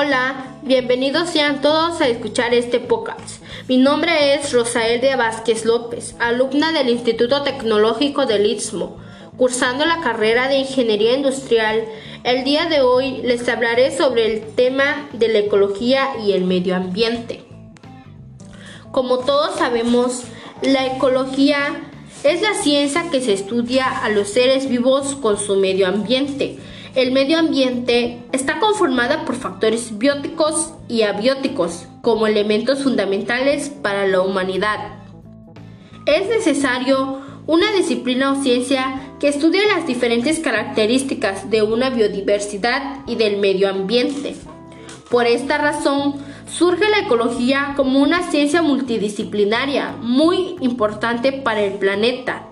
Hola, bienvenidos sean todos a escuchar este podcast. Mi nombre es Rosael de Vázquez López, alumna del Instituto Tecnológico del Istmo, cursando la carrera de Ingeniería Industrial. El día de hoy les hablaré sobre el tema de la ecología y el medio ambiente. Como todos sabemos, la ecología es la ciencia que se estudia a los seres vivos con su medio ambiente el medio ambiente está conformada por factores bióticos y abióticos como elementos fundamentales para la humanidad. Es necesario una disciplina o ciencia que estudie las diferentes características de una biodiversidad y del medio ambiente. Por esta razón, surge la ecología como una ciencia multidisciplinaria muy importante para el planeta,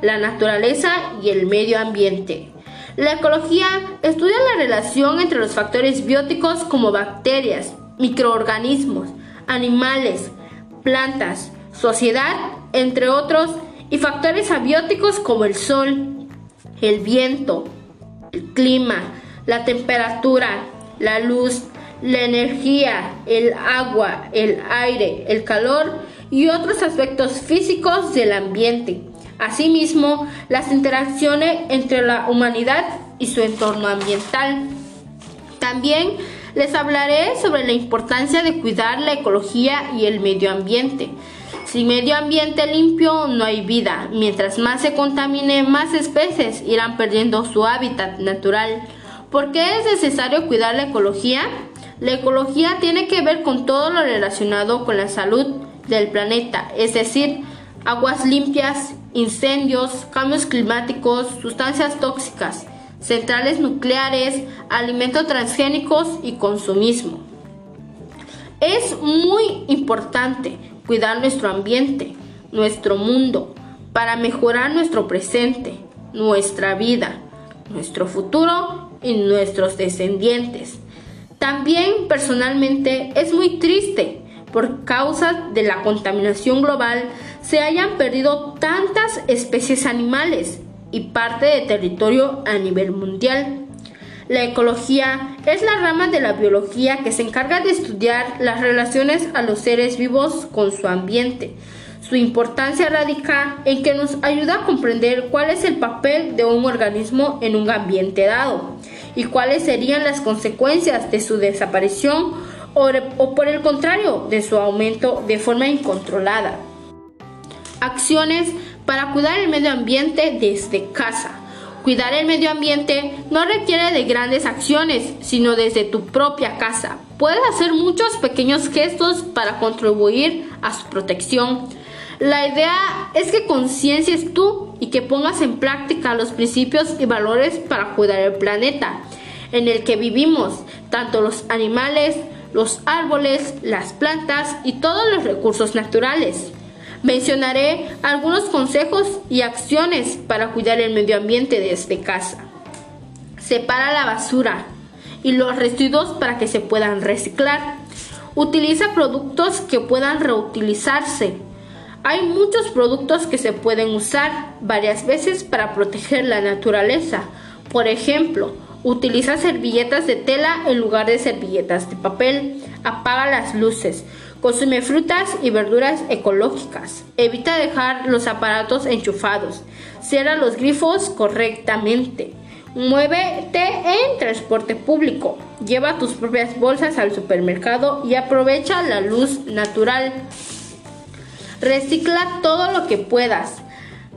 la naturaleza y el medio ambiente. La ecología estudia la relación entre los factores bióticos como bacterias, microorganismos, animales, plantas, sociedad, entre otros, y factores abióticos como el sol, el viento, el clima, la temperatura, la luz, la energía, el agua, el aire, el calor y otros aspectos físicos del ambiente. Asimismo, las interacciones entre la humanidad y su entorno ambiental. También les hablaré sobre la importancia de cuidar la ecología y el medio ambiente. Sin medio ambiente limpio no hay vida. Mientras más se contamine, más especies irán perdiendo su hábitat natural. ¿Por qué es necesario cuidar la ecología? La ecología tiene que ver con todo lo relacionado con la salud del planeta, es decir, aguas limpias, incendios, cambios climáticos, sustancias tóxicas, centrales nucleares, alimentos transgénicos y consumismo. Es muy importante cuidar nuestro ambiente, nuestro mundo, para mejorar nuestro presente, nuestra vida, nuestro futuro y nuestros descendientes. También personalmente es muy triste por causa de la contaminación global se hayan perdido tantas especies animales y parte de territorio a nivel mundial. La ecología es la rama de la biología que se encarga de estudiar las relaciones a los seres vivos con su ambiente. Su importancia radica en que nos ayuda a comprender cuál es el papel de un organismo en un ambiente dado y cuáles serían las consecuencias de su desaparición o, por el contrario de su aumento de forma incontrolada. Acciones para cuidar el medio ambiente desde casa. Cuidar el medio ambiente no requiere de grandes acciones, sino desde tu propia casa. Puedes hacer muchos pequeños gestos para contribuir a su protección. La idea es que conciencias tú y que pongas en práctica los principios y valores para cuidar el planeta en el que vivimos, tanto los animales, los árboles, las plantas y todos los recursos naturales. Mencionaré algunos consejos y acciones para cuidar el medio ambiente desde casa. Separa la basura y los residuos para que se puedan reciclar. Utiliza productos que puedan reutilizarse. Hay muchos productos que se pueden usar varias veces para proteger la naturaleza. Por ejemplo, Utiliza servilletas de tela en lugar de servilletas de papel. Apaga las luces. Consume frutas y verduras ecológicas. Evita dejar los aparatos enchufados. Cierra los grifos correctamente. Muévete en transporte público. Lleva tus propias bolsas al supermercado y aprovecha la luz natural. Recicla todo lo que puedas.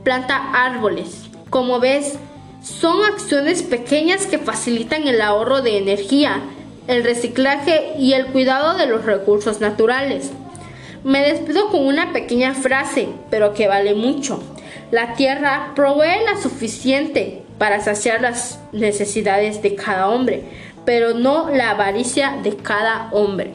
Planta árboles. Como ves, son acciones pequeñas que facilitan el ahorro de energía, el reciclaje y el cuidado de los recursos naturales. Me despido con una pequeña frase, pero que vale mucho. La tierra provee la suficiente para saciar las necesidades de cada hombre, pero no la avaricia de cada hombre.